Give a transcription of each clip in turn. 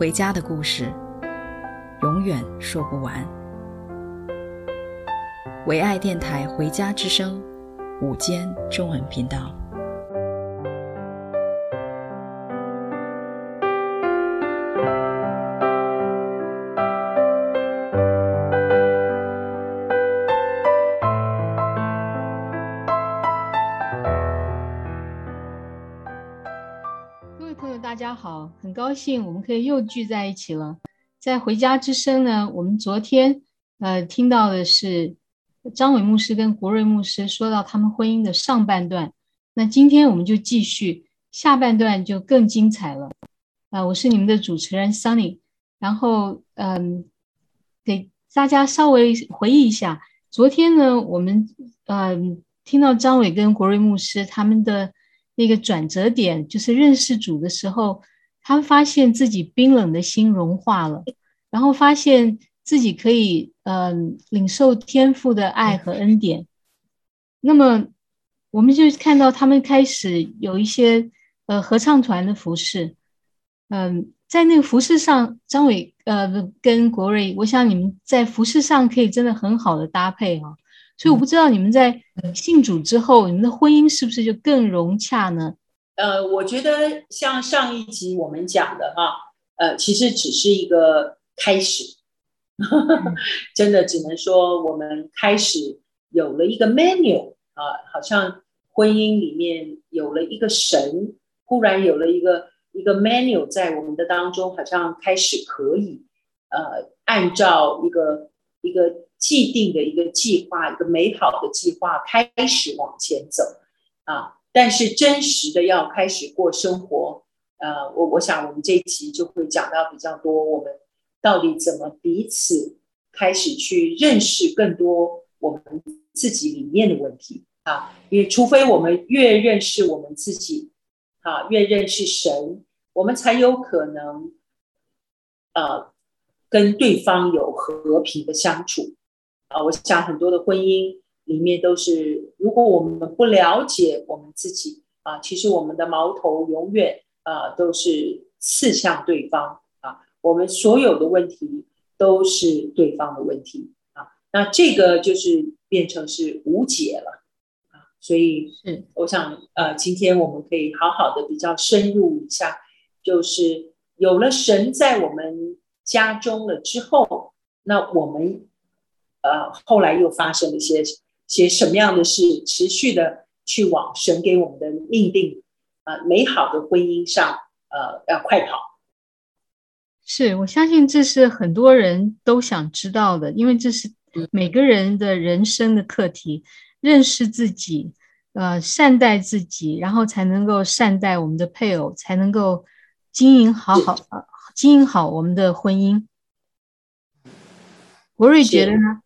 回家的故事，永远说不完。唯爱电台《回家之声》午间中文频道。很高兴我们可以又聚在一起了。在回家之声呢，我们昨天呃听到的是张伟牧师跟国瑞牧师说到他们婚姻的上半段，那今天我们就继续下半段，就更精彩了。啊、我是你们的主持人 Sunny，然后嗯、给大家稍微回忆一下，昨天呢，我们嗯、听到张伟跟国瑞牧师他们的那个转折点，就是认识主的时候。他发现自己冰冷的心融化了，然后发现自己可以嗯、呃、领受天父的爱和恩典。那么，我们就看到他们开始有一些呃合唱团的服饰。嗯、在那个服饰上，张伟呃跟国瑞，我想你们在服饰上可以真的很好的搭配啊。所以我不知道你们在信主之后，你们的婚姻是不是就更融洽呢？呃，我觉得像上一集我们讲的哈，呃，其实只是一个开始，真的只能说我们开始有了一个 menu 啊，好像婚姻里面有了一个神，忽然有了一个一个 menu 在我们的当中，好像开始可以呃，按照一个一个既定的一个计划，一个美好的计划开始往前走啊。但是真实的要开始过生活，呃，我我想我们这一期就会讲到比较多，我们到底怎么彼此开始去认识更多我们自己里面的问题啊？也除非我们越认识我们自己，啊，越认识神，我们才有可能，呃，跟对方有和平的相处啊。我想很多的婚姻。里面都是，如果我们不了解我们自己啊，其实我们的矛头永远啊都是刺向对方啊，我们所有的问题都是对方的问题啊，那这个就是变成是无解了啊，所以是我想呃，今天我们可以好好的比较深入一下，就是有了神在我们家中了之后，那我们呃后来又发生了一些。写什么样的事，持续的去往神给我们的命定，呃，美好的婚姻上，呃，要快跑。是，我相信这是很多人都想知道的，因为这是每个人的人生的课题，认识自己，呃，善待自己，然后才能够善待我们的配偶，才能够经营好好，经营好我们的婚姻。国瑞觉得呢？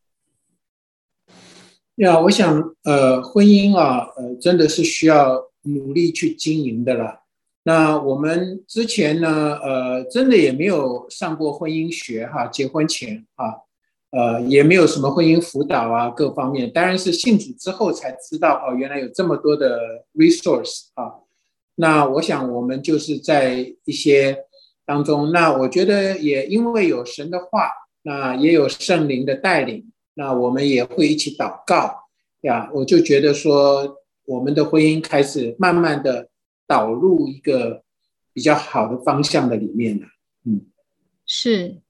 呀，我想，呃，婚姻啊，呃，真的是需要努力去经营的了。那我们之前呢，呃，真的也没有上过婚姻学哈，结婚前啊，呃，也没有什么婚姻辅导啊，各方面。当然是信主之后才知道哦，原来有这么多的 resource 啊。那我想，我们就是在一些当中，那我觉得也因为有神的话，那也有圣灵的带领。那我们也会一起祷告呀，我就觉得说，我们的婚姻开始慢慢的导入一个比较好的方向的里面了。嗯，是，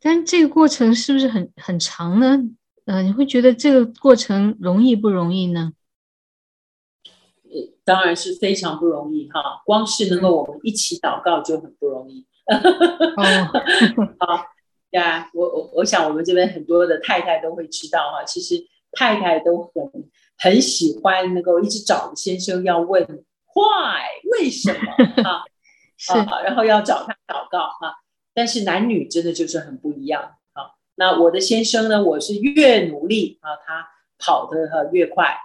但这个过程是不是很很长呢？嗯、呃，你会觉得这个过程容易不容易呢？当然是非常不容易哈，光是能够我们一起祷告就很不容易。哦，好。呀，我我我想我们这边很多的太太都会知道哈，其实太太都很很喜欢能够一直找先生要问，Why？为什么 啊？是啊，然后要找他祷告啊。但是男女真的就是很不一样啊。那我的先生呢？我是越努力啊，他跑得越快，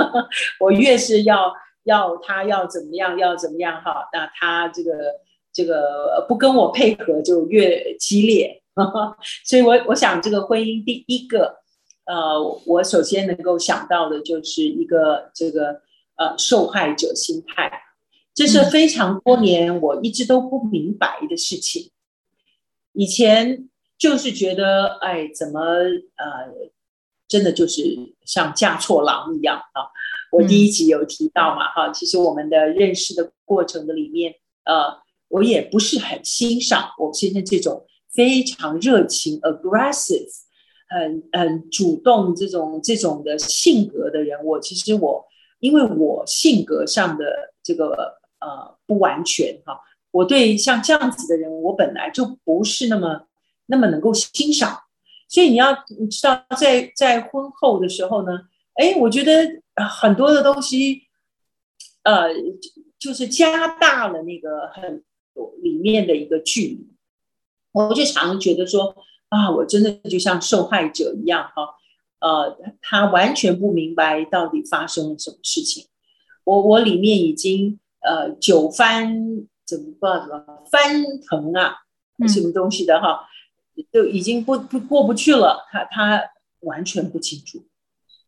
我越是要要他要怎么样，要怎么样哈。那他这个这个不跟我配合就越激烈，所以我我想这个婚姻第一个。呃，我首先能够想到的就是一个这个呃受害者心态，这是非常多年我一直都不明白的事情。以前就是觉得，哎，怎么呃，真的就是像嫁错郎一样啊。我第一集有提到嘛，哈，其实我们的认识的过程的里面，呃，我也不是很欣赏我先生这种非常热情 aggressive。很很主动这种这种的性格的人，我其实我因为我性格上的这个呃不完全哈，我对像这样子的人，我本来就不是那么那么能够欣赏，所以你要你知道在在婚后的时候呢，哎，我觉得很多的东西，呃，就是加大了那个很里面的一个距离，我就常常觉得说。啊，我真的就像受害者一样哈，呃，他完全不明白到底发生了什么事情。我我里面已经呃九翻怎么不知道怎么翻腾啊，什么东西的哈，都已经不不过不去了。他他完全不清楚，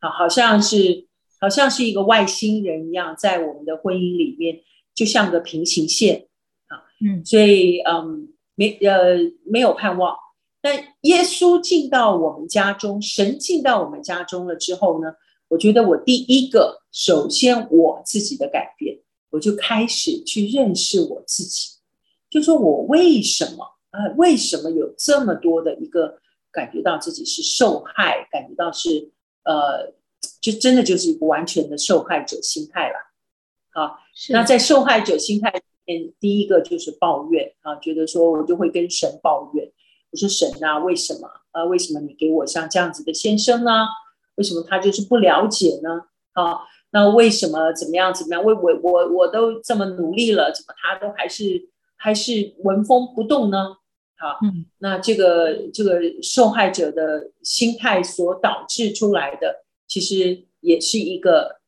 好，好像是好像是一个外星人一样，在我们的婚姻里面就像个平行线啊，嗯，所以嗯没呃没有盼望。但耶稣进到我们家中，神进到我们家中了之后呢，我觉得我第一个，首先我自己的改变，我就开始去认识我自己，就说我为什么啊、呃？为什么有这么多的一个感觉到自己是受害，感觉到是呃，就真的就是一个完全的受害者心态了。好，那在受害者心态里面，第一个就是抱怨啊，觉得说我就会跟神抱怨。我说神啊，为什么啊？为什么你给我像这样子的先生呢？为什么他就是不了解呢？啊，那为什么怎么样怎么样？为我我我都这么努力了，怎么他都还是还是纹风不动呢？好，嗯，那这个这个受害者的心态所导致出来的，其实也是一个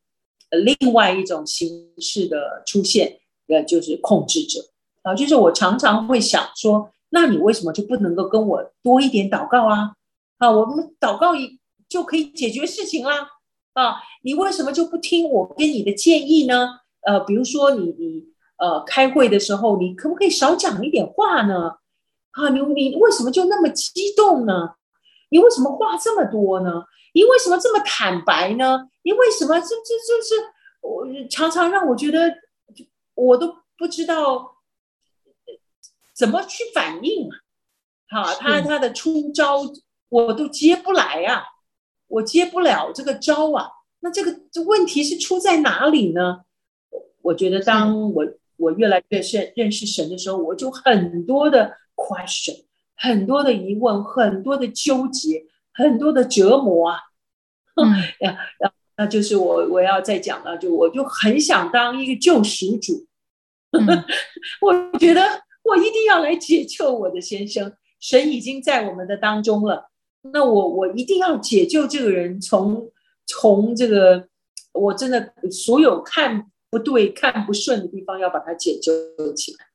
呃另外一种形式的出现，呃，就是控制者啊，就是我常常会想说。那你为什么就不能够跟我多一点祷告啊？啊，我们祷告一就可以解决事情啦。啊，你为什么就不听我给你的建议呢？呃，比如说你你呃开会的时候，你可不可以少讲一点话呢？啊，你你为什么就那么激动呢？你为什么话这么多呢？你为什么这么坦白呢？你为什么这这这是我常常让我觉得我都不知道。怎么去反应啊？好，他他的出招我都接不来啊，我接不了这个招啊。那这个这问题是出在哪里呢？我觉得当我我越来越认认识神的时候，我就很多的 question，很多的疑问，很多的纠结，很多的折磨啊。嗯，呀，那就是我我要再讲了，就我就很想当一个救赎主。嗯、我觉得。我一定要来解救我的先生，神已经在我们的当中了。那我我一定要解救这个人，从从这个我真的所有看不对、看不顺的地方，要把它解救起来。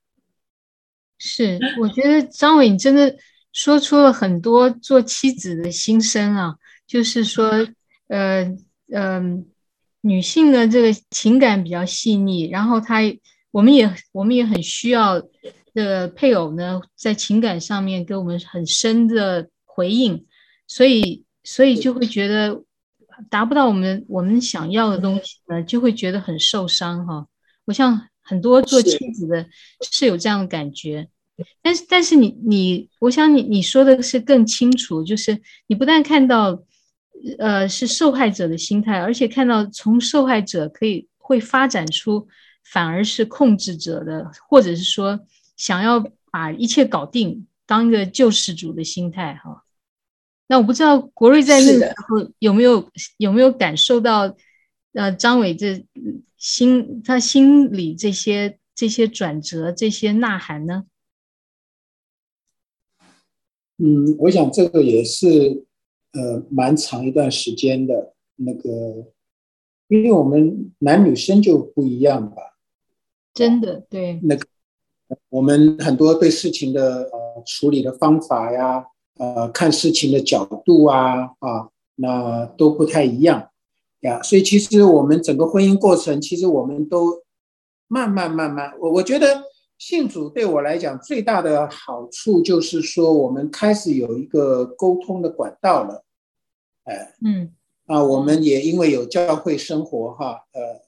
是，我觉得张伟你真的说出了很多做妻子的心声啊，就是说，呃呃，女性的这个情感比较细腻，然后她我们也我们也很需要。的配偶呢，在情感上面给我们很深的回应，所以所以就会觉得达不到我们我们想要的东西呢，就会觉得很受伤哈。我像很多做妻子的是有这样的感觉，但是但是你你，我想你你说的是更清楚，就是你不但看到呃是受害者的心态，而且看到从受害者可以会发展出反而是控制者的，或者是说。想要把一切搞定，当一个救世主的心态哈。那我不知道国瑞在那个时候有没有有没有感受到，呃，张伟这心他心里这些这些转折这些呐喊呢？嗯，我想这个也是呃蛮长一段时间的那个，因为我们男女生就不一样吧。真的对。那个我们很多对事情的呃处理的方法呀，呃看事情的角度啊啊，那都不太一样。呀，所以其实我们整个婚姻过程，其实我们都慢慢慢慢，我我觉得信主对我来讲最大的好处就是说，我们开始有一个沟通的管道了，哎，嗯，啊，我们也因为有教会生活哈，呃，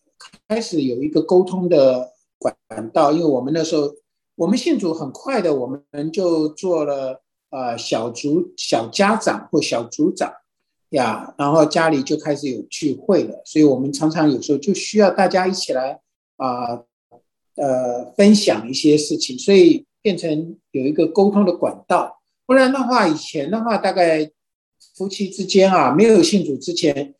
开始有一个沟通的管道，因为我们那时候我们信主很快的，我们就做了呃小组小家长或小组长。呀，然后家里就开始有聚会了，所以我们常常有时候就需要大家一起来啊，呃，呃分享一些事情，所以变成有一个沟通的管道。不然的话，以前的话，大概夫妻之间啊，没有信主之前，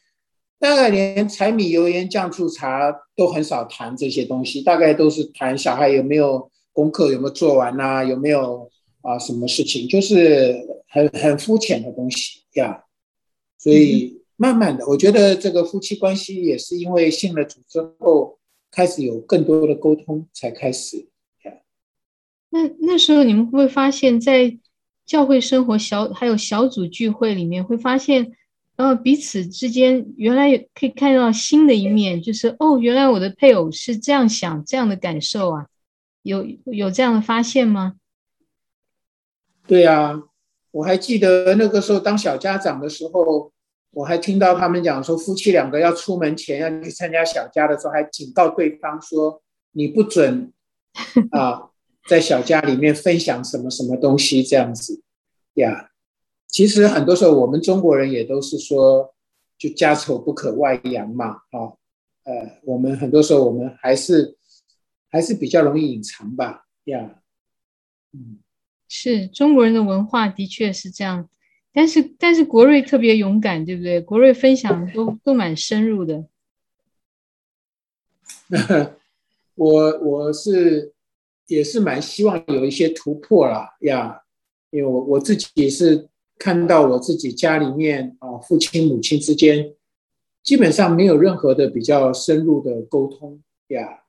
大概连柴米油盐酱醋茶都很少谈这些东西，大概都是谈小孩有没有功课有没有做完呐，有没有啊什么事情，就是很很肤浅的东西呀。所以慢慢的，我觉得这个夫妻关系也是因为信了主之后，开始有更多的沟通才开始。那那时候你们会不会发现，在教会生活小还有小组聚会里面，会发现，呃，彼此之间原来可以看到新的一面，就是哦，原来我的配偶是这样想、这样的感受啊，有有这样的发现吗？对啊。我还记得那个时候当小家长的时候，我还听到他们讲说，夫妻两个要出门前要去参加小家的时候，还警告对方说，你不准啊，在小家里面分享什么什么东西这样子呀。其实很多时候我们中国人也都是说，就家丑不可外扬嘛，啊，呃，我们很多时候我们还是还是比较容易隐藏吧，呀，嗯。是中国人的文化的确是这样，但是但是国瑞特别勇敢，对不对？国瑞分享都都蛮深入的。我我是也是蛮希望有一些突破啦呀，因为我我自己是看到我自己家里面啊，父亲母亲之间基本上没有任何的比较深入的沟通呀，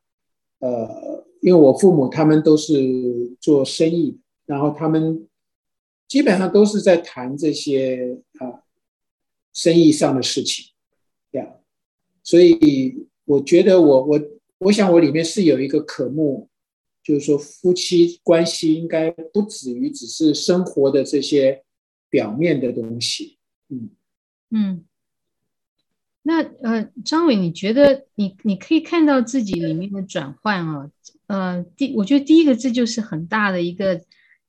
呃，因为我父母他们都是做生意。然后他们基本上都是在谈这些啊生意上的事情，这样，所以我觉得我我我想我里面是有一个科目，就是说夫妻关系应该不止于只是生活的这些表面的东西，嗯嗯。那呃，张伟，你觉得你你可以看到自己里面的转换啊？呃，第我觉得第一个字就是很大的一个。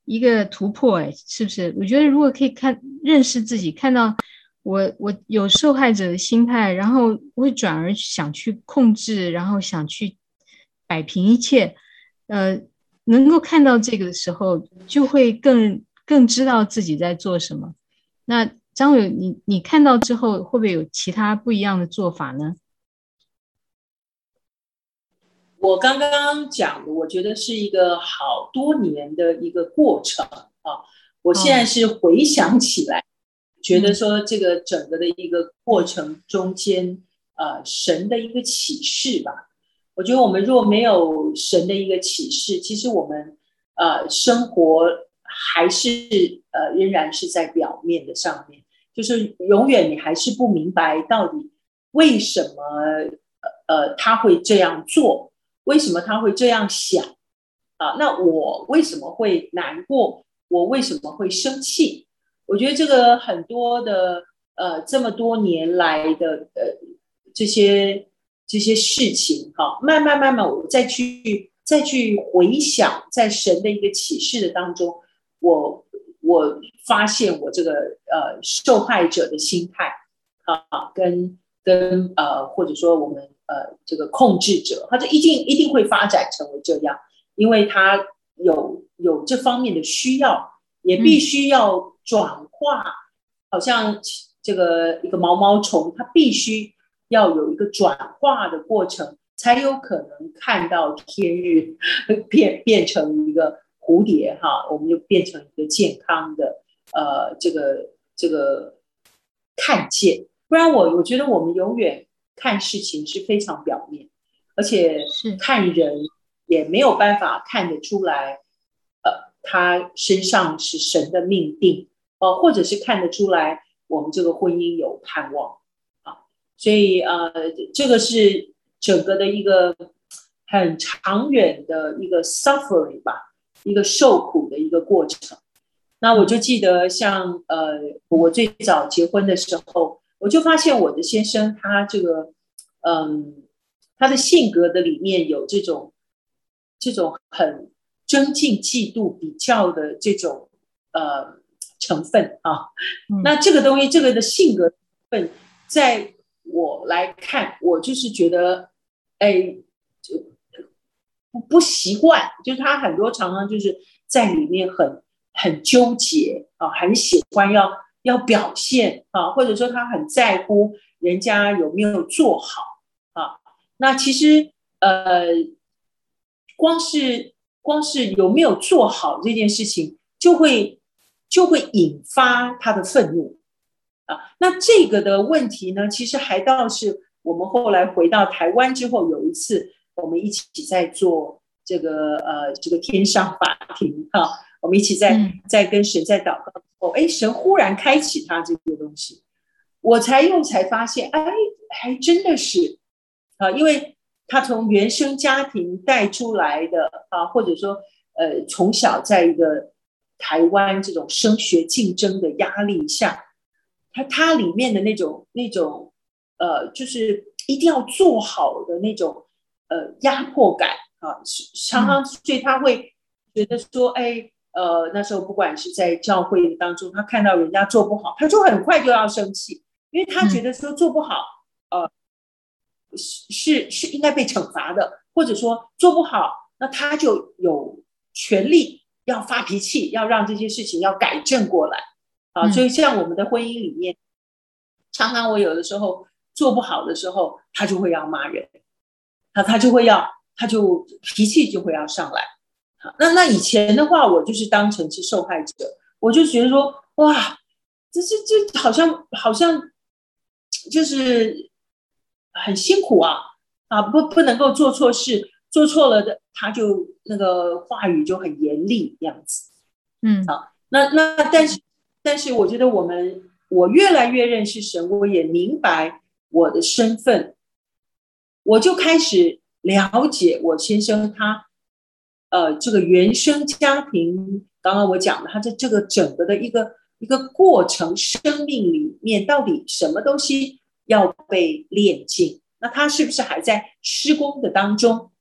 一个突破，哎，是不是？我觉得如果可以看认识自己，看到我我有受害者的心态，然后会转而想去控制，然后想去摆平一切，呃，能够看到这个的时候，就会更更知道自己在做什么。那张伟，你你看到之后，会不会有其他不一样的做法呢？我刚刚讲的，我觉得是一个好多年的一个过程啊。我现在是回想起来，觉得说这个整个的一个过程中间，呃，神的一个启示吧。我觉得我们若没有神的一个启示，其实我们呃生活还是呃仍然是在表面的上面，就是永远你还是不明白到底为什么呃他会这样做。为什么他会这样想啊？那我为什么会难过？我为什么会生气？我觉得这个很多的呃，这么多年来的呃这些这些事情哈，慢慢慢慢，我再去再去回想，在神的一个启示的当中，我我发现我这个呃受害者的心态啊，跟跟呃或者说我们。呃，这个控制者，他就一定一定会发展成为这样，因为他有有这方面的需要，也必须要转化，嗯、好像这个一个毛毛虫，它必须要有一个转化的过程，才有可能看到天日变变成一个蝴蝶哈，我们就变成一个健康的呃这个这个看见，不然我我觉得我们永远看事情是非常表面，而且看人也没有办法看得出来，呃，他身上是神的命定哦，或者是看得出来我们这个婚姻有盼望啊，所以呃，这个是。整个的一个很长远的一个 suffering 吧，一个受苦的一个过程。那我就记得像，像呃，我最早结婚的时候，我就发现我的先生他这个，嗯，他的性格的里面有这种这种很争竞、嫉妒、比较的这种呃成分啊。那这个东西，这个的性格分，在我来看，我就是觉得。哎，就不不习惯，就是他很多常常就是在里面很很纠结啊，很喜欢要要表现啊，或者说他很在乎人家有没有做好啊。那其实呃，光是光是有没有做好这件事情，就会就会引发他的愤怒啊。那这个的问题呢，其实还倒是。我们后来回到台湾之后，有一次我们一起在做这个呃这个天上法庭哈，我们一起在在跟神在祷告之后，哎，神忽然开启他这个东西，我才用才发现，哎，还真的是啊，因为他从原生家庭带出来的啊，或者说呃从小在一个台湾这种升学竞争的压力下，他他里面的那种那种。呃，就是一定要做好的那种呃压迫感啊，常常所以他会觉得说，哎，呃，那时候不管是在教会当中，他看到人家做不好，他就很快就要生气，因为他觉得说做不好，呃，是是应该被惩罚的，或者说做不好，那他就有权利要发脾气，要让这些事情要改正过来啊。所以像我们的婚姻里面，常常我有的时候。做不好的时候，他就会要骂人，他他就会要，他就脾气就会要上来。好，那那以前的话，我就是当成是受害者，我就觉得说，哇，这这这好像好像就是很辛苦啊啊，不不能够做错事，做错了的他就那个话语就很严厉这样子。嗯，好，那那但是但是我觉得我们我越来越认识神，我也明白。我的身份，我就开始了解我先生他，呃，这个原生家庭，刚刚我讲的，他在这个整个的一个一个过程，生命里面到底什么东西要被炼净？那他是不是还在施工的当中？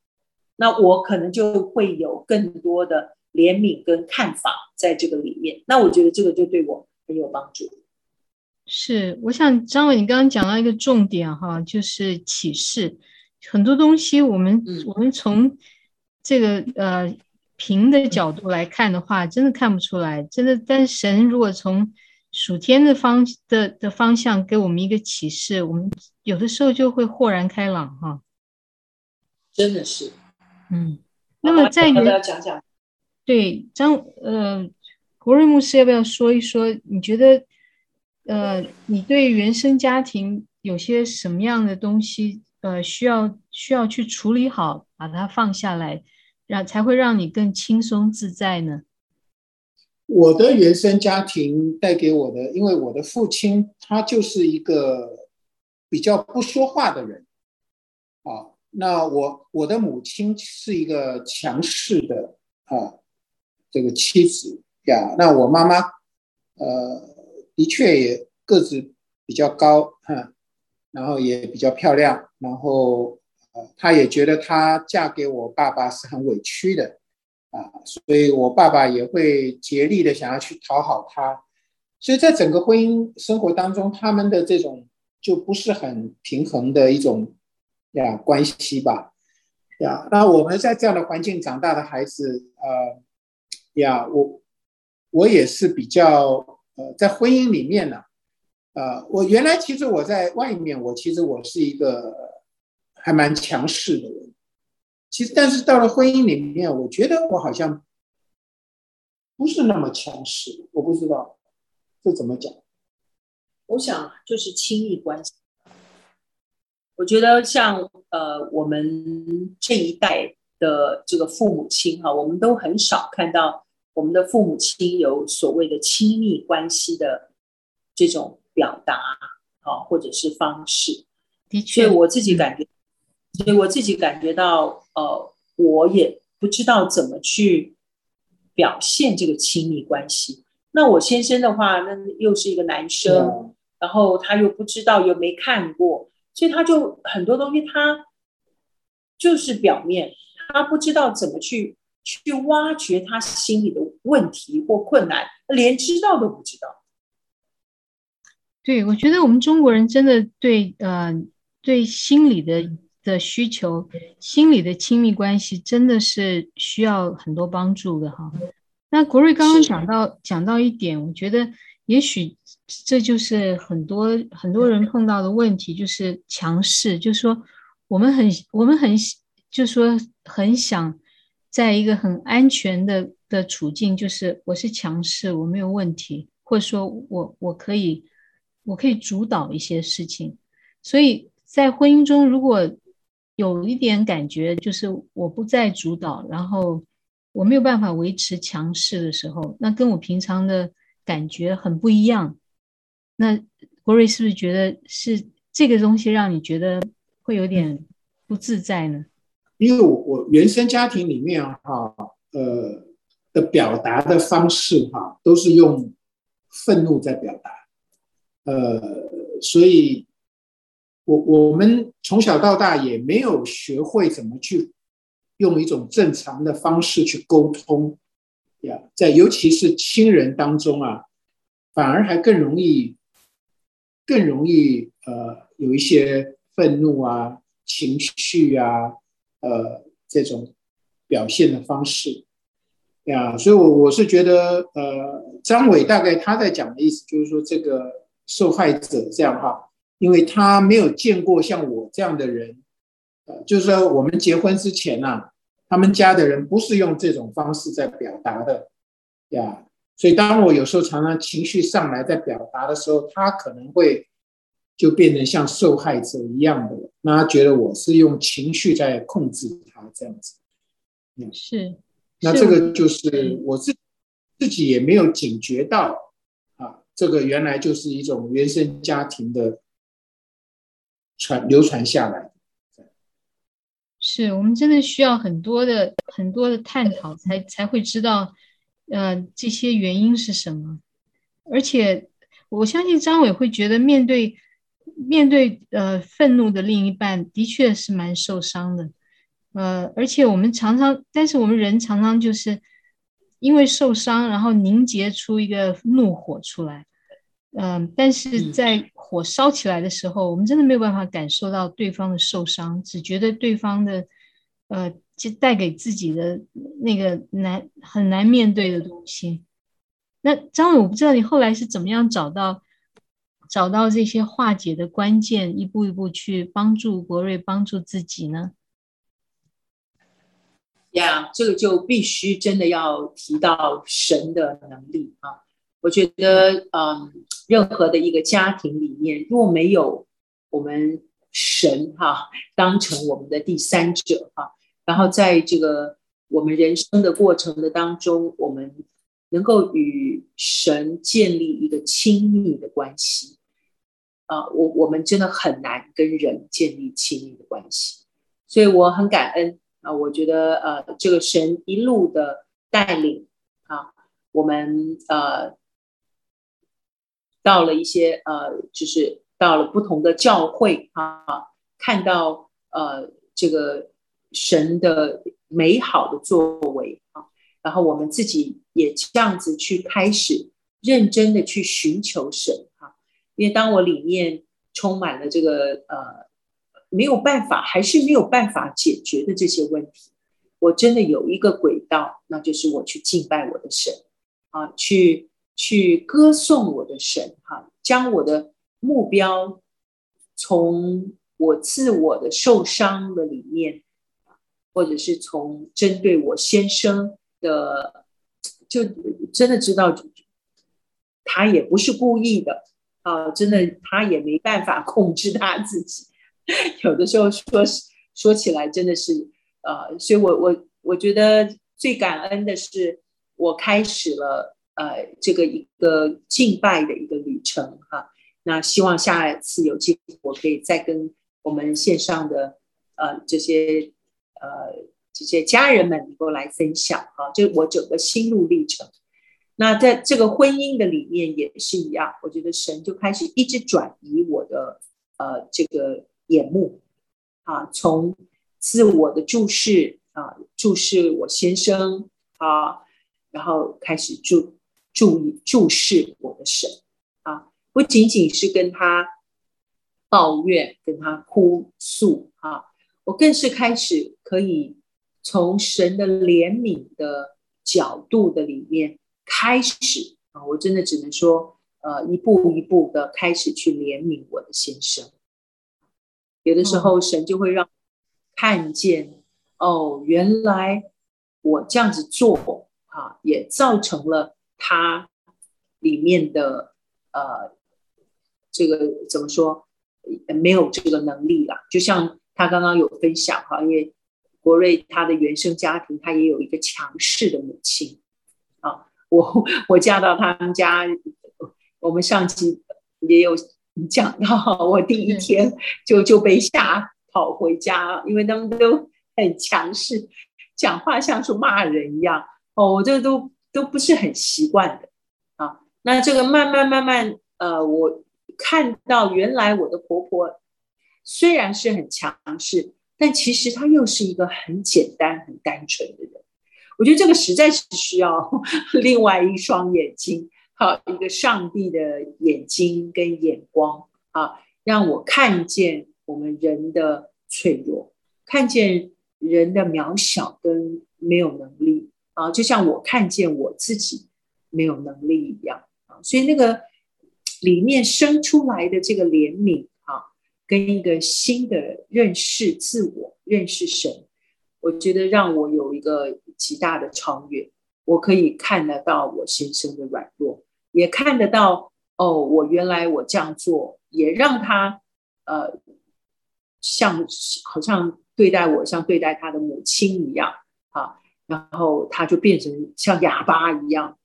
那我可能就会有更多的怜悯跟看法在这个里面。那我觉得这个就对我很有帮助。是，我想张伟，你刚刚讲到一个重点哈，就是启示，很多东西我们、嗯、我们从这个呃平的角度来看的话，真的看不出来，真的。但是神如果从属天的方的的方向给我们一个启示，我们有的时候就会豁然开朗哈。真的是，嗯。那么在你要讲讲，对张呃国瑞牧师要不要说一说？你觉得？呃，你对原生家庭有些什么样的东西，呃，需要需要去处理好，把它放下来，让才会让你更轻松自在呢？我的原生家庭带给我的，因为我的父亲他就是一个比较不说话的人，啊，那我我的母亲是一个强势的啊，这个妻子呀，那我妈妈，呃。的确也个子比较高哈，然后也比较漂亮，然后呃，她也觉得她嫁给我爸爸是很委屈的啊，所以我爸爸也会竭力的想要去讨好她，所以在整个婚姻生活当中，他们的这种就不是很平衡的一种呀关系吧，呀，那我们在这样的环境长大的孩子，呃，呀，我我也是比较。呃，在婚姻里面呢，呃，我原来其实我在外面，我其实我是一个还蛮强势的人。其实，但是到了婚姻里面，我觉得我好像不是那么强势。我不知道这怎么讲。我想就是亲密关系。我觉得像呃，我们这一代的这个父母亲哈，我们都很少看到我们的父母亲有所谓的亲密关系的这种表达啊，或者是方式。的确，所以我自己感觉。所以我自己感觉到，呃，我也不知道怎么去表现这个亲密关系。那我先生的话，那又是一个男生，嗯、然后他又不知道，又没看过，所以他就很多东西他就是表面，他不知道怎么去去挖掘他心里的问题或困难，连知道都不知道。对，我觉得我们中国人真的对，呃，对心理的。的需求，心理的亲密关系真的是需要很多帮助的哈。那国瑞刚刚讲到讲到一点，我觉得也许这就是很多很多人碰到的问题，就是强势，就是说我们很我们很就是说很想在一个很安全的的处境，就是我是强势，我没有问题，或者说我我可以我可以主导一些事情，所以在婚姻中如果有一点感觉，就是我不再主导，然后我没有办法维持强势的时候，那跟我平常的感觉很不一样。那国瑞是不是觉得是这个东西让你觉得会有点不自在呢？因为我我原生家庭里面哈，呃的表达的方式哈，都是用愤怒在表达，呃，所以。我我们从小到大也没有学会怎么去用一种正常的方式去沟通呀，在尤其是亲人当中啊，反而还更容易更容易呃有一些愤怒啊、情绪啊、呃这种表现的方式呀，所以，我我是觉得呃，张伟大概他在讲的意思就是说，这个受害者这样哈。因为他没有见过像我这样的人，呃，就是说我们结婚之前呐、啊，他们家的人不是用这种方式在表达的，呀，所以当我有时候常常情绪上来在表达的时候，他可能会就变成像受害者一样的，那他觉得我是用情绪在控制他这样子，嗯，是，那这个就是我自自己也没有警觉到啊，这个原来就是一种原生家庭的。传流传下来，是我们真的需要很多的很多的探讨，才才会知道，呃，这些原因是什么。而且我相信张伟会觉得，面对面对呃愤怒的另一半，的确是蛮受伤的。呃，而且我们常常，但是我们人常常就是因为受伤，然后凝结出一个怒火出来。嗯，但是在火烧起来的时候，我们真的没有办法感受到对方的受伤，只觉得对方的，呃，就带给自己的那个难很难面对的东西。那张伟，我不知道你后来是怎么样找到找到这些化解的关键，一步一步去帮助国瑞，帮助自己呢？呀，这个就必须真的要提到神的能力啊。我觉得，嗯，任何的一个家庭里面，若没有我们神哈当成我们的第三者哈，然后在这个我们人生的过程的当中，我们能够与神建立一个亲密的关系啊，我我们真的很难跟人建立亲密的关系，所以我很感恩啊，我觉得呃，这个神一路的带领啊，我们呃。到了一些呃，就是到了不同的教会啊，看到呃这个神的美好的作为啊，然后我们自己也这样子去开始认真的去寻求神啊，因为当我里面充满了这个呃没有办法，还是没有办法解决的这些问题，我真的有一个轨道，那就是我去敬拜我的神啊，去。去歌颂我的神，哈，将我的目标从我自我的受伤的里面，或者是从针对我先生的，就真的知道他也不是故意的啊，真的他也没办法控制他自己。有的时候说说起来真的是呃，所以我我我觉得最感恩的是我开始了呃这个一个敬拜的一个旅程哈、那希望下一次有机会我可以再跟我们线上的呃这些呃这些家人们能够来分享哈、啊，就我整个心路历程。那在这个婚姻的里面也是一样，我觉得神就开始一直转移我的呃这个。眼目啊，从自我的注视啊，注视我先生啊，然后开始注注意注视我的神。啊，不仅仅是跟他抱怨，跟他哭诉啊，我更是开始可以从神的怜悯的角度的里面开始。啊，我真的只能说，呃，一步一步的开始去怜悯我的先生。有的时候，神就会让看见，哦，原来我这样子做啊，也造成了他里面的呃，这个怎么说，没有这个能力了。就像他刚刚有分享哈，因为国瑞他的原生家庭，他也有一个强势的母亲啊。我我嫁到他们家，我们上期也有。讲到我第一天就就被吓跑回家，因为他们都很强势，讲话像是骂人一样哦，我这都都不是很习惯的啊。那这个慢慢慢慢，呃，我看到原来我的婆婆虽然是很强势，但其实她又是一个很简单、很单纯的人。我觉得这个实在是需要另外一双眼睛。好，一个上帝的眼睛跟眼光啊，让我看见我们人的脆弱，看见人的渺小跟没有能力啊，就像我看见我自己没有能力一样啊，所以那个里面生出来的这个怜悯啊，跟一个新的认识自我、认识神，我觉得让我有一个极大的超越。我可以看得到我先生的软弱，也看得到哦，我原来我这样做也让他呃，像好像对待我像对待他的母亲一样，然后他就变成像哑巴一样。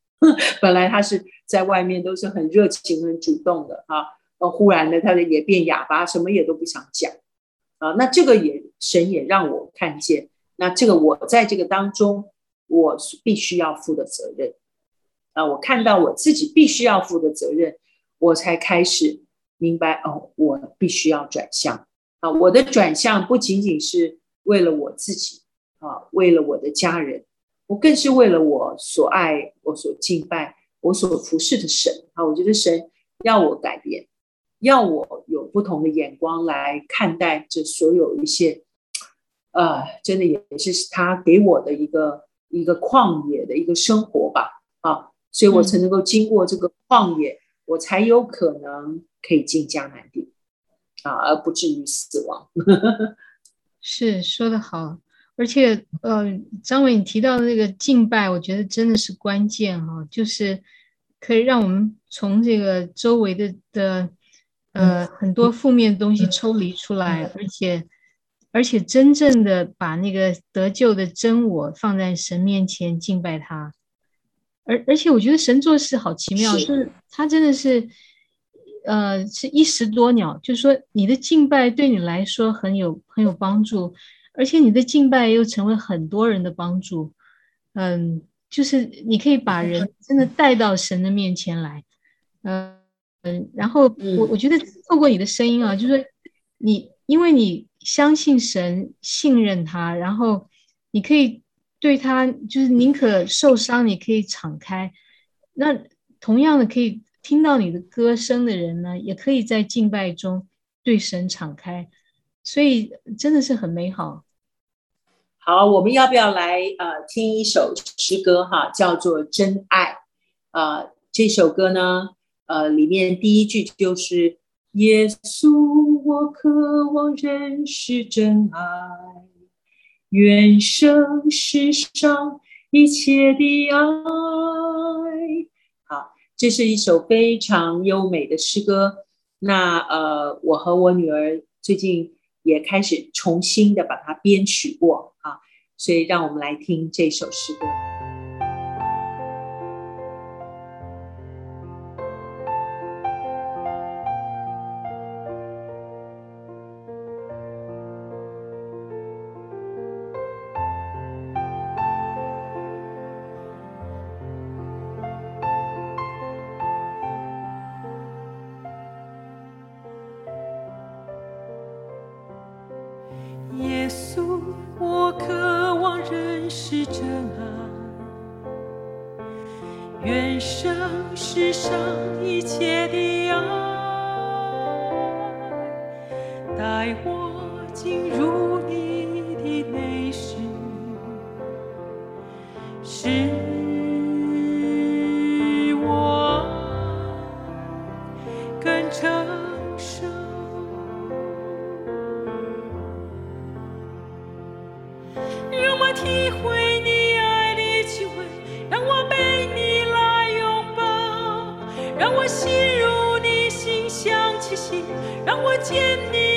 本来他是在外面都是很热情、很主动的啊，呃，忽然呢，他的也变哑巴，什么也都不想讲啊。那这个也神也让我看见，那这个我在这个当中。我必须要负的责任啊！我看到我自己必须要负的责任，我才开始明白哦，我必须要转向啊！我的转向不仅仅是为了我自己啊，为了我的家人，我更是为了我所爱、我所敬拜、我所服侍的神啊！我觉得神要我改变，要我有不同的眼光来看待这所有一些，呃，真的也是他给我的一个。一个旷野的一个生活吧，啊，所以我才能够经过这个旷野，嗯、我才有可能可以进迦南地，啊，而不至于死亡。是说的好，而且呃，张伟你提到的那个敬拜，我觉得真的是关键哈、啊，就是可以让我们从这个周围的的呃很多负面的东西抽离出来，而且。而且真正的把那个得救的真我放在神面前敬拜他，而而且我觉得神做事好奇妙，是就是他真的是，呃，是一石多鸟，就是说你的敬拜对你来说很有很有帮助，而且你的敬拜又成为很多人的帮助，嗯，就是你可以把人真的带到神的面前来，嗯嗯，然后我我觉得透过你的声音啊，就是你因为你。相信神，信任他，然后你可以对他，就是宁可受伤，你可以敞开。那同样的，可以听到你的歌声的人呢，也可以在敬拜中对神敞开。所以真的是很美好。好，我们要不要来呃听一首诗歌哈，叫做《真爱》啊、呃？这首歌呢，呃，里面第一句就是耶稣。我渴望认识真爱，愿生世上一切的爱。好，这是一首非常优美的诗歌。那呃，我和我女儿最近也开始重新的把它编曲过啊，所以让我们来听这首诗歌。心如你心想气息让我见你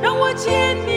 让我见你。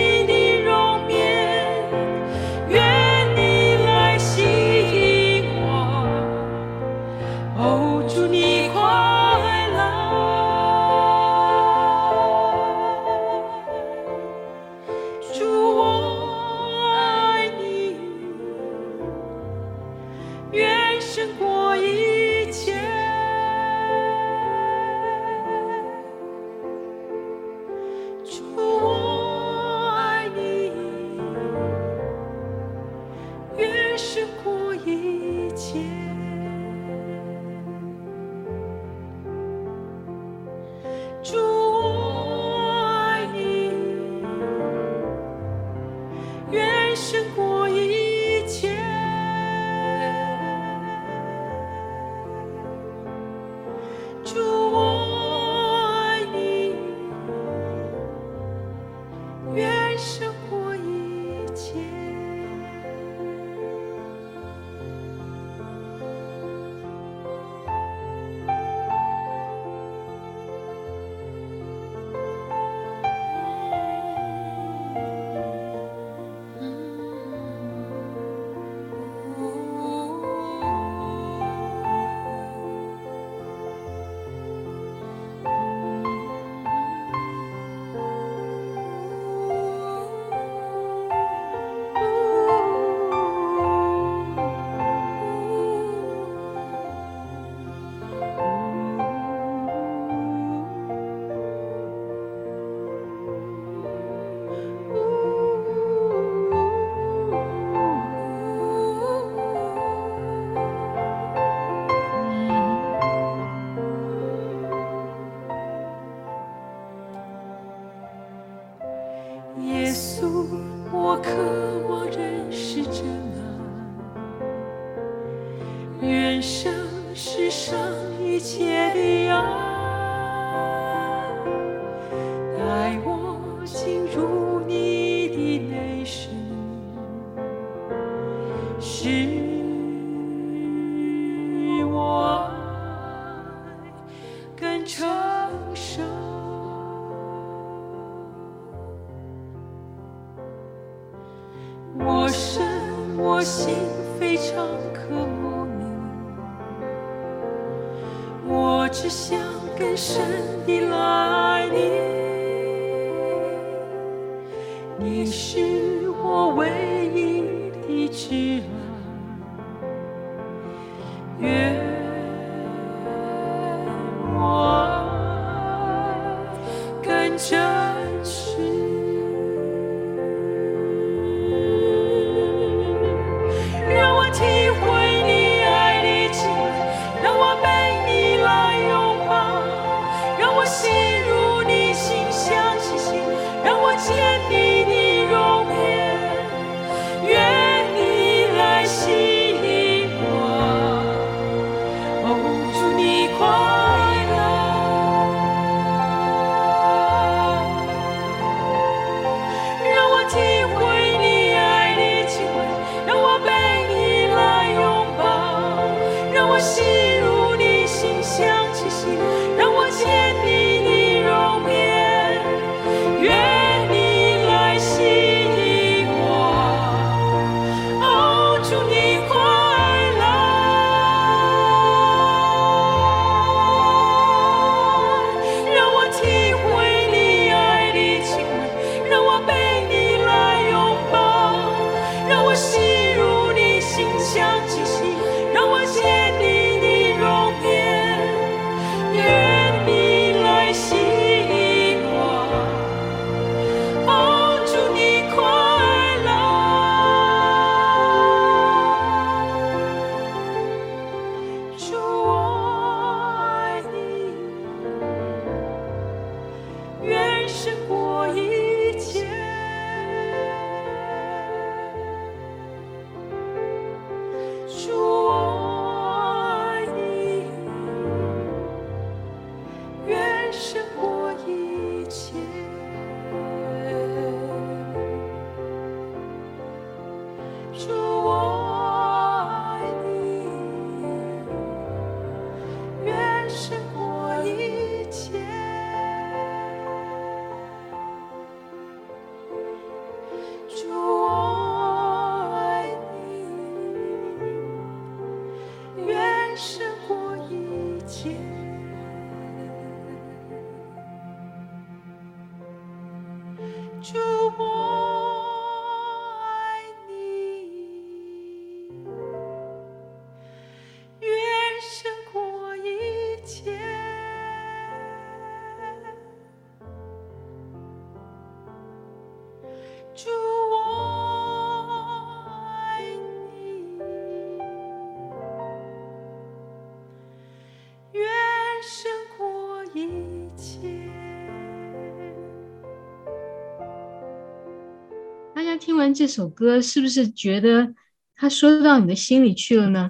听完这首歌，是不是觉得他说到你的心里去了呢？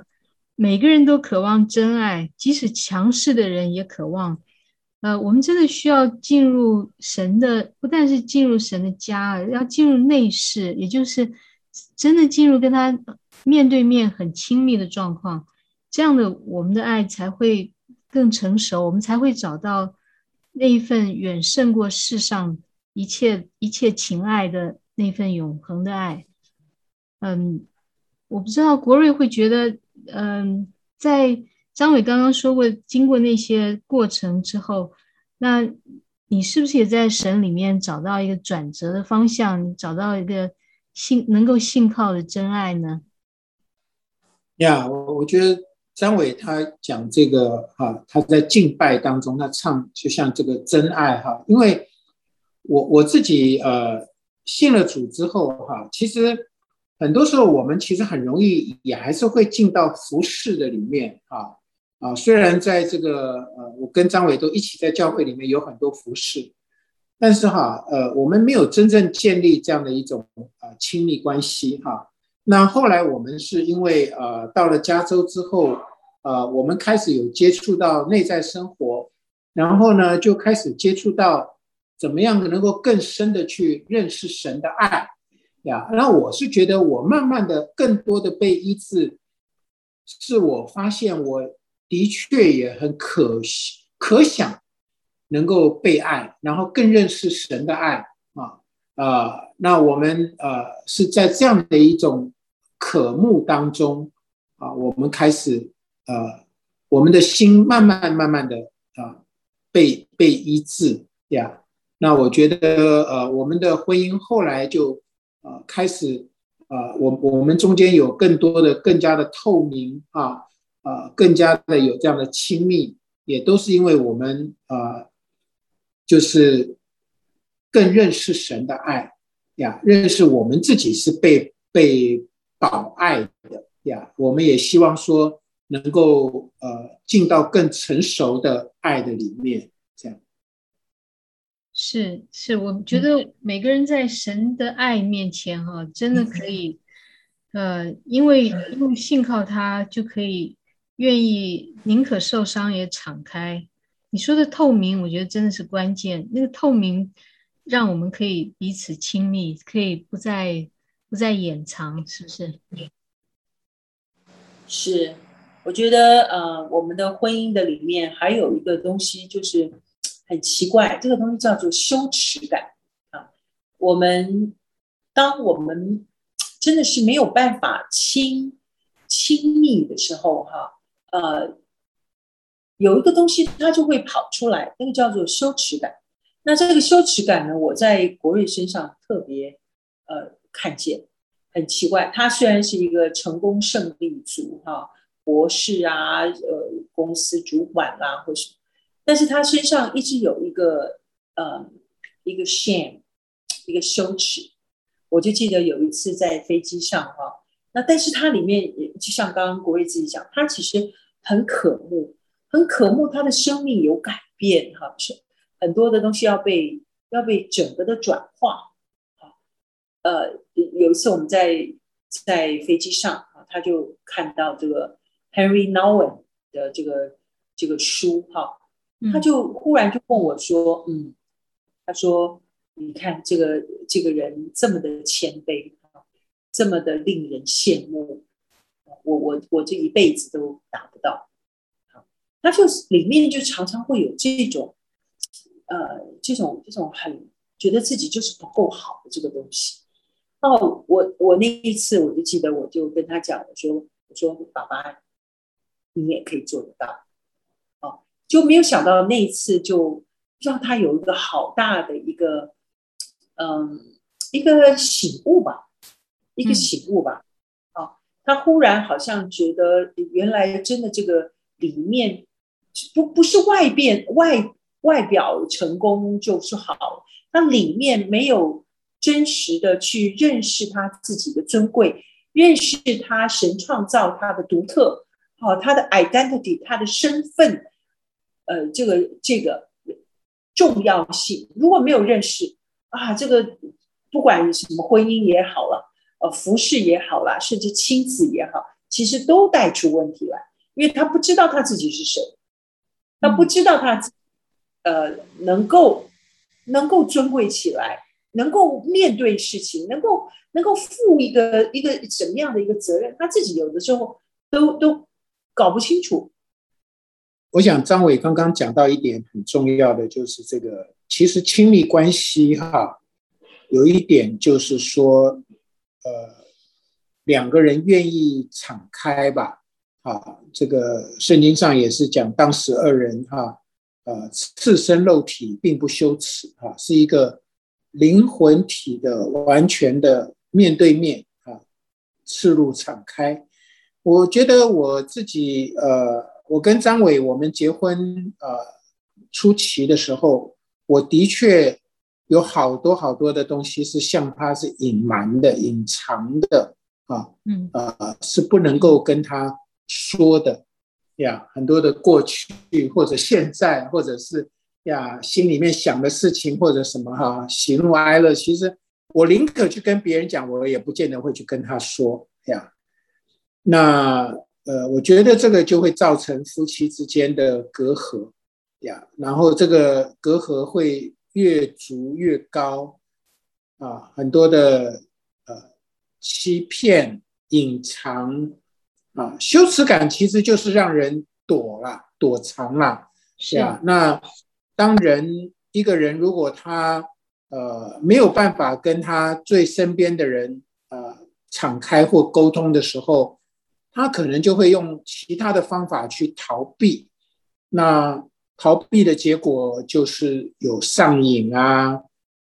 每个人都渴望真爱，即使强势的人也渴望。呃，我们真的需要进入神的，不但是进入神的家，要进入内室，也就是真的进入跟他面对面很亲密的状况。这样的，我们的爱才会更成熟，我们才会找到那一份远胜过世上一切一切情爱的。那份永恒的爱，嗯，我不知道国瑞会觉得，嗯，在张伟刚刚说过，经过那些过程之后，那你是不是也在神里面找到一个转折的方向，找到一个信能够信靠的真爱呢？呀，我我觉得张伟他讲这个哈，他在敬拜当中，他唱就像这个真爱哈，因为我我自己呃。信了主之后，哈，其实很多时候我们其实很容易也还是会进到服侍的里面，啊啊，虽然在这个呃，我跟张伟都一起在教会里面有很多服侍，但是哈，呃，我们没有真正建立这样的一种呃亲密关系，哈。那后来我们是因为呃到了加州之后，呃，我们开始有接触到内在生活，然后呢，就开始接触到怎么样能够更深的去认识神的爱呀。那我是觉得，我慢慢的更多的被医治，是我发现我的确也很可可想能够被爱，然后更认识神的爱啊、呃。那我们呃是在这样的一种渴慕当中啊，我们开始。呃，我们的心慢慢慢慢的啊、被被医治呀。那我觉得呃，我们的婚姻后来就呃开始呃，我我们中间有更多的、更加的透明啊，呃，更加的有这样的亲密，也都是因为我们呃，就是更认识神的爱呀，认识我们自己是被被宝爱的呀。我们也希望说。能够呃进到更成熟的爱的里面，是是，我觉得每个人在神的爱面前哈、啊，真的可以呃，因为用信靠他，就可以愿意宁可受伤也敞开。你说的透明，我觉得真的是关键。那个透明，让我们可以彼此亲密，可以不再不再掩藏，是不是？是。我觉得，呃，我们的婚姻的里面还有一个东西，就是很奇怪，这个东西叫做羞耻感啊。我们当我们真的是没有办法亲亲密的时候，哈，呃，有一个东西它就会跑出来，那个叫做羞耻感。那这个羞耻感呢，我在国瑞身上特别呃看见，很奇怪。他虽然是一个成功胜利组，哈。博士啊，呃，公司主管啦、啊，或是，但是他身上一直有一个，呃，一个 shame，一个羞耻。我就记得有一次在飞机上哈，那但是他里面也就像刚刚国瑞自己讲，他其实很渴慕，很渴慕他的生命有改变哈，是很多的东西要被要被整个的转化。啊呃，有一次我们在在飞机上啊，他就看到这个。Henry Nowen 的这个这个书哈，他就忽然就问我说：“嗯，他说，你看这个这个人这么的谦卑，这么的令人羡慕，我我我这一辈子都达不到。”他就里面就常常会有这种呃这种这种很觉得自己就是不够好的这个东西。哦，我我那一次我就记得，我就跟他讲，我说我说爸爸。你也可以做得到，哦，就没有想到那一次就让他有一个好大的一个，嗯，一个醒悟吧，一个醒悟吧，啊，他忽然好像觉得原来真的这个里面不不是外边外外表成功就是好，那里面没有真实的去认识他自己的尊贵，认识他神创造他的独特。好，他的 identity，他的身份，呃，这个这个重要性，如果没有认识啊，这个不管什么婚姻也好了，呃，服饰也好了，甚至亲子也好，其实都带出问题来，因为他不知道他自己是谁，他不知道他，呃，能够能够尊贵起来，能够面对事情，能够能够负一个一个什么样的一个责任，他自己有的时候都都。搞不清楚。我想张伟刚刚讲到一点很重要的，就是这个其实亲密关系哈，有一点就是说，呃，两个人愿意敞开吧，啊，这个圣经上也是讲当时二人哈，呃，赤身肉体并不羞耻哈，是一个灵魂体的完全的面对面啊，赤露敞开。我觉得我自己，呃，我跟张伟我们结婚，呃，初期的时候，我的确有好多好多的东西是向他是隐瞒的、隐藏的，啊，嗯，呃，是不能够跟他说的呀。很多的过去或者现在，或者是呀心里面想的事情或者什么哈，喜怒哀乐，其实我宁可去跟别人讲，我也不见得会去跟他说呀。那呃，我觉得这个就会造成夫妻之间的隔阂呀，然后这个隔阂会越足越高啊，很多的呃欺骗、隐藏啊，羞耻感其实就是让人躲啦、躲藏啦，是啊。那当人一个人如果他呃没有办法跟他最身边的人呃敞开或沟通的时候，他可能就会用其他的方法去逃避，那逃避的结果就是有上瘾啊，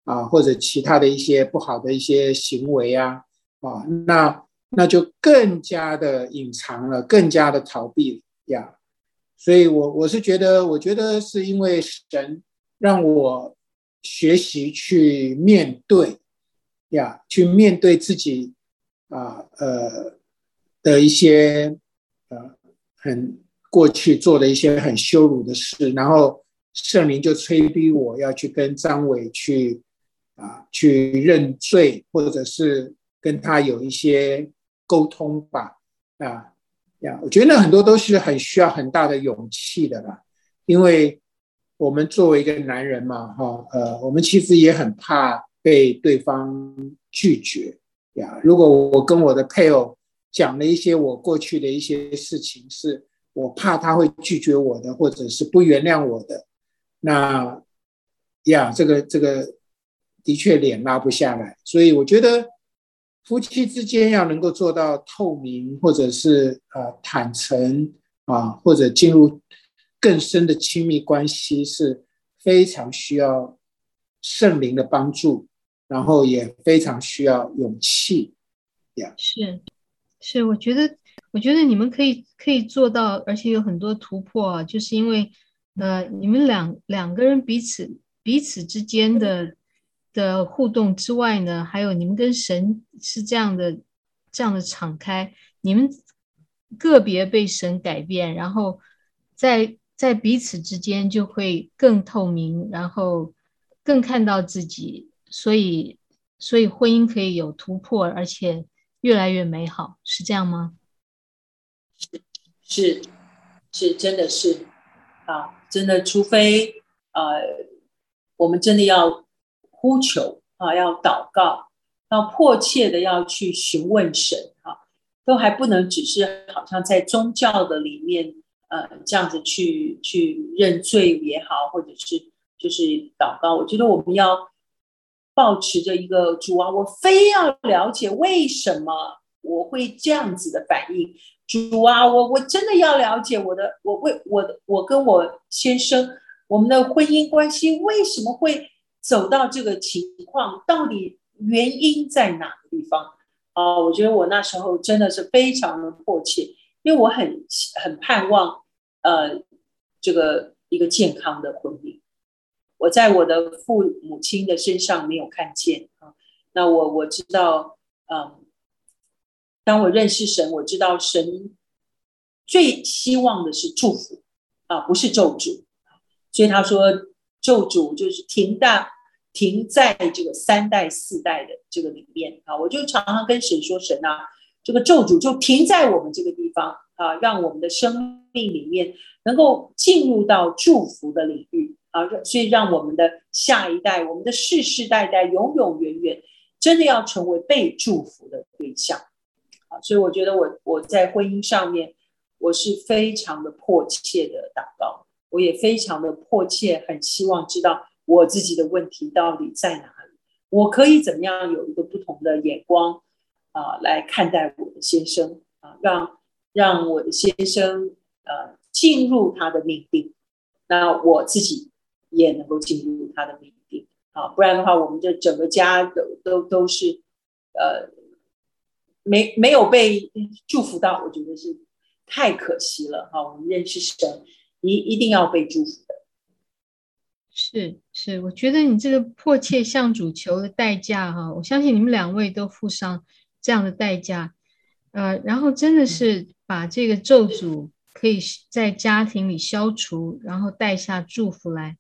啊或者其他的一些不好的一些行为啊，啊那那就更加的隐藏了，更加的逃避呀。所以我我是觉得，我觉得是因为神让我学习去面对呀，去面对自己啊呃。的一些呃很过去做的一些很羞辱的事，然后圣灵就催逼我要去跟张伟去啊去认罪，或者是跟他有一些沟通吧啊呀，我觉得那很多都是很需要很大的勇气的啦，因为我们作为一个男人嘛哈呃我们其实也很怕被对方拒绝呀，如果我跟我的配偶。讲了一些我过去的一些事情，是我怕他会拒绝我的，或者是不原谅我的。那呀，这个这个的确脸拉不下来。所以我觉得夫妻之间要能够做到透明，或者是呃坦诚啊，或者进入更深的亲密关系，是非常需要圣灵的帮助，然后也非常需要勇气。呀，是。是，我觉得，我觉得你们可以可以做到，而且有很多突破，就是因为，呃，你们两两个人彼此彼此之间的的互动之外呢，还有你们跟神是这样的这样的敞开，你们个别被神改变，然后在在彼此之间就会更透明，然后更看到自己，所以所以婚姻可以有突破，而且。越来越美好，是这样吗？是是，真的是啊，真的，除非呃，我们真的要呼求啊，要祷告，要迫切的要去询问神啊，都还不能只是好像在宗教的里面呃这样子去去认罪也好，或者是就是祷告，我觉得我们要。抱持着一个主啊，我非要了解为什么我会这样子的反应。主啊，我我真的要了解我的，我为我的，我跟我先生我们的婚姻关系为什么会走到这个情况？到底原因在哪个地方？啊，我觉得我那时候真的是非常的迫切，因为我很很盼望呃这个一个健康的婚姻。我在我的父母亲的身上没有看见啊，那我我知道，嗯，当我认识神，我知道神最希望的是祝福啊，不是咒诅。所以他说咒诅就是停在停在这个三代四代的这个里面啊，我就常常跟神说，神啊，这个咒诅就停在我们这个地方啊，让我们的生命里面能够进入到祝福的领域。啊，所以让我们的下一代，我们的世世代代，永永远远，真的要成为被祝福的对象。啊，所以我觉得我我在婚姻上面，我是非常的迫切的祷告，我也非常的迫切，很希望知道我自己的问题到底在哪里，我可以怎么样有一个不同的眼光啊，来看待我的先生啊，让让我的先生呃进入他的命定，那我自己。也能够进入他的命定啊，不然的话，我们这整个家都都都是，呃，没没有被祝福到，我觉得是太可惜了哈。我们认识神，一一定要被祝福的。是是，我觉得你这个迫切向主求的代价哈，我相信你们两位都付上这样的代价，呃，然后真的是把这个咒诅可以在家庭里消除，然后带下祝福来。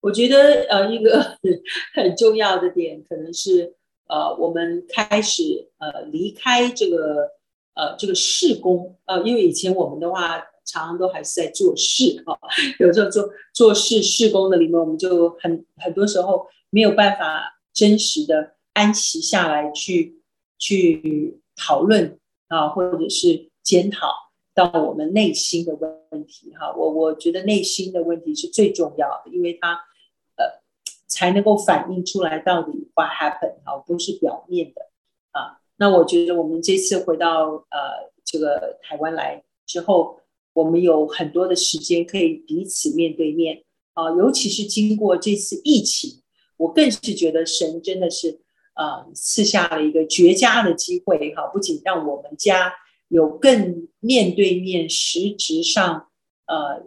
我觉得呃，一个很重要的点可能是呃，我们开始呃离开这个呃这个事工，呃，因为以前我们的话常常都还是在做事哈，有时候做做事事工的里面，我们就很很多时候没有办法真实的安息下来去去讨论啊，或者是检讨到我们内心的问题哈。我我觉得内心的问题是最重要的，因为它。才能够反映出来到底 what happened 啊，不是表面的啊。那我觉得我们这次回到呃这个台湾来之后，我们有很多的时间可以彼此面对面啊。尤其是经过这次疫情，我更是觉得神真的是啊赐下了一个绝佳的机会哈，不仅让我们家有更面对面实质上呃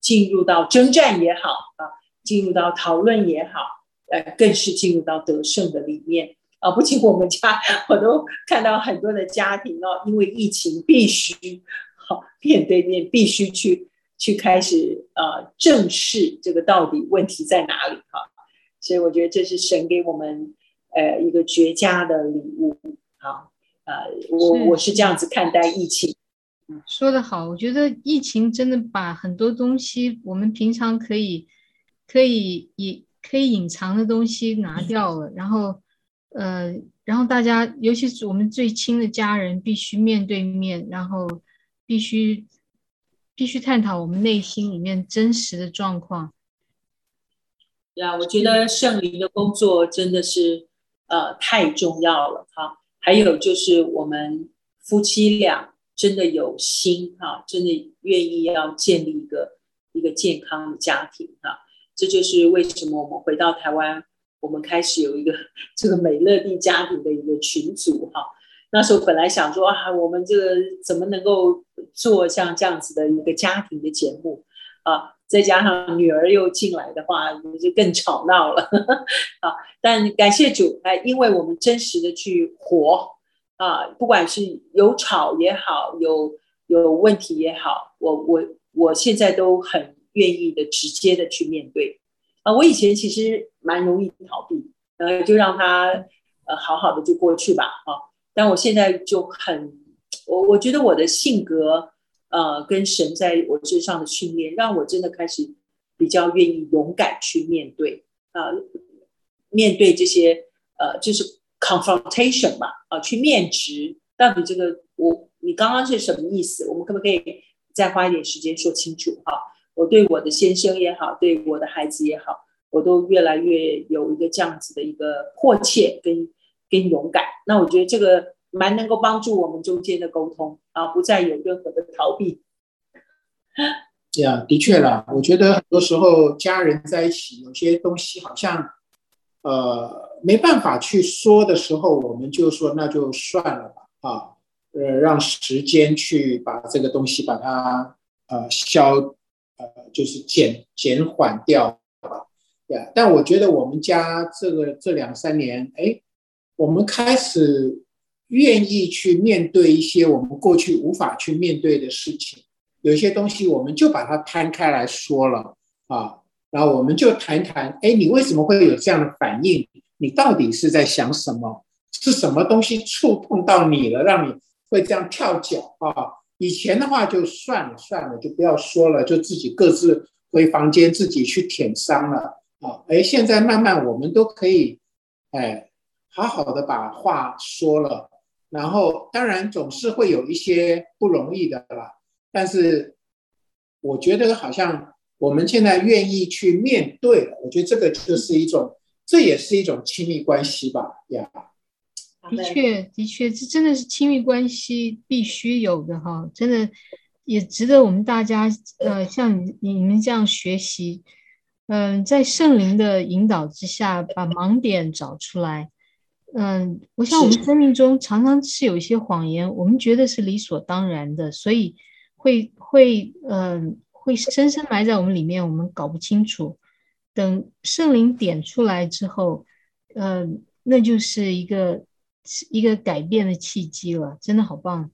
进入到征战也好啊。进入到讨论也好，呃，更是进入到得胜的里面啊！不仅我们家，我都看到很多的家庭哦，因为疫情必须好面对面，必须去去开始呃正视这个到底问题在哪里哈。所以我觉得这是神给我们呃一个绝佳的礼物啊！呃，我我是这样子看待疫情。说得好，我觉得疫情真的把很多东西我们平常可以。可以隐可以隐藏的东西拿掉了，然后，呃，然后大家，尤其是我们最亲的家人，必须面对面，然后必须必须探讨我们内心里面真实的状况。呀，我觉得圣灵的工作真的是呃太重要了哈。还有就是我们夫妻俩真的有心哈，真的愿意要建立一个一个健康的家庭哈。这就是为什么我们回到台湾，我们开始有一个 这个美乐蒂家庭的一个群组哈。那时候本来想说啊，我们这个怎么能够做像这样子的一个家庭的节目啊？再加上女儿又进来的话，就更吵闹了 啊。但感谢主，哎，因为我们真实的去活啊，不管是有吵也好，有有问题也好，我我我现在都很。愿意的直接的去面对啊！我以前其实蛮容易逃避，呃，就让他呃好好的就过去吧，啊！但我现在就很，我我觉得我的性格呃跟神在我身上的训练，让我真的开始比较愿意勇敢去面对啊，面对这些呃就是 confrontation 吧，啊，去面质到底这个我你刚刚是什么意思？我们可不可以再花一点时间说清楚哈？我对我的先生也好，对我的孩子也好，我都越来越有一个这样子的一个迫切跟跟勇敢。那我觉得这个蛮能够帮助我们中间的沟通啊，不再有任何的逃避。这样的确啦，我觉得很多时候家人在一起，有些东西好像呃没办法去说的时候，我们就说那就算了吧啊，呃，让时间去把这个东西把它呃消。呃，就是减减缓掉吧，对啊。但我觉得我们家这个这两三年，哎，我们开始愿意去面对一些我们过去无法去面对的事情，有些东西我们就把它摊开来说了啊，然后我们就谈谈，哎，你为什么会有这样的反应？你到底是在想什么？是什么东西触碰到你了，让你会这样跳脚啊？以前的话就算了算了，就不要说了，就自己各自回房间，自己去舔伤了啊！哎，现在慢慢我们都可以，哎，好好的把话说了。然后当然总是会有一些不容易的啦，但是我觉得好像我们现在愿意去面对了，我觉得这个就是一种，这也是一种亲密关系吧，呀。的确，的确，这真的是亲密关系必须有的哈，真的也值得我们大家呃，像你你们这样学习，嗯、呃，在圣灵的引导之下，把盲点找出来。嗯、呃，我想我们生命中常常是有一些谎言，我们觉得是理所当然的，所以会会嗯、呃，会深深埋在我们里面，我们搞不清楚。等圣灵点出来之后，嗯、呃，那就是一个。是一个改变的契机了，真的好棒！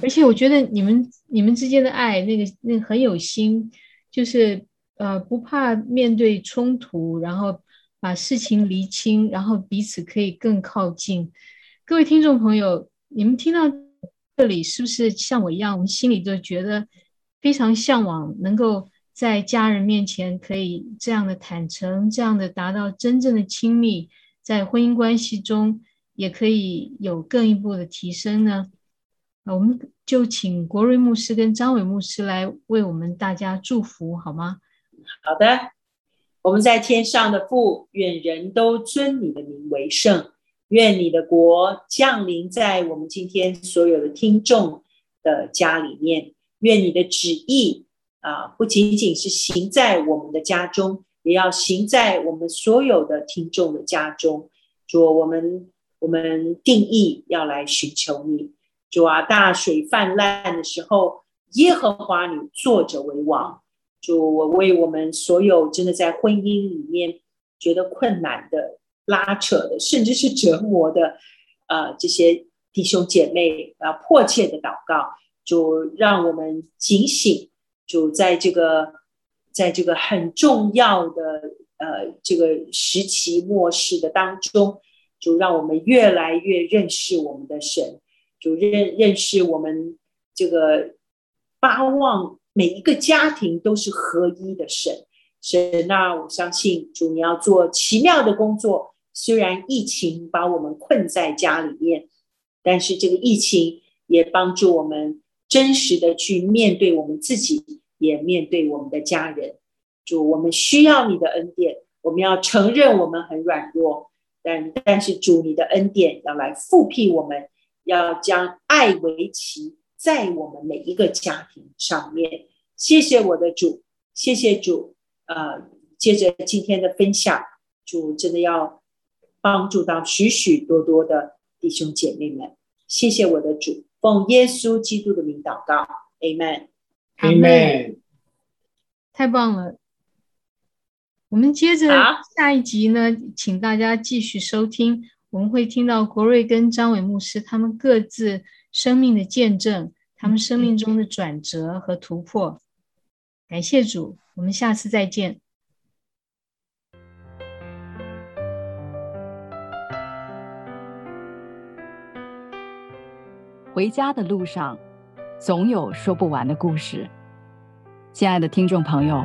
而且我觉得你们你们之间的爱，那个那个很有心，就是呃不怕面对冲突，然后把事情厘清，然后彼此可以更靠近。各位听众朋友，你们听到这里是不是像我一样，我们心里就觉得非常向往，能够在家人面前可以这样的坦诚，这样的达到真正的亲密，在婚姻关系中也可以有更一步的提升呢？那我们就请国瑞牧师跟张伟牧师来为我们大家祝福，好吗？好的，我们在天上的父，愿人都尊你的名为圣，愿你的国降临在我们今天所有的听众的家里面，愿你的旨意啊，不仅仅是行在我们的家中，也要行在我们所有的听众的家中。主，我们我们定义要来寻求你。主啊，大水泛滥的时候，耶和华你坐着为王。主，我为我们所有真的在婚姻里面觉得困难的、拉扯的，甚至是折磨的，呃，这些弟兄姐妹啊，迫切的祷告，主让我们警醒。主在这个，在这个很重要的呃这个时期末世的当中，主让我们越来越认识我们的神。就认认识我们这个巴望每一个家庭都是合一的神，神那我相信主你要做奇妙的工作。虽然疫情把我们困在家里面，但是这个疫情也帮助我们真实的去面对我们自己，也面对我们的家人。主，我们需要你的恩典，我们要承认我们很软弱，但但是主你的恩典要来复辟我们。要将爱为旗在我们每一个家庭上面。谢谢我的主，谢谢主。呃，接着今天的分享，主真的要帮助到许许多多的弟兄姐妹们。谢谢我的主，奉耶稣基督的名祷告，Amen，Amen。太棒了！我们接着下一集呢，请大家继续收听。我们会听到国瑞跟张伟牧师他们各自生命的见证，他们生命中的转折和突破。感谢主，我们下次再见。回家的路上，总有说不完的故事。亲爱的听众朋友，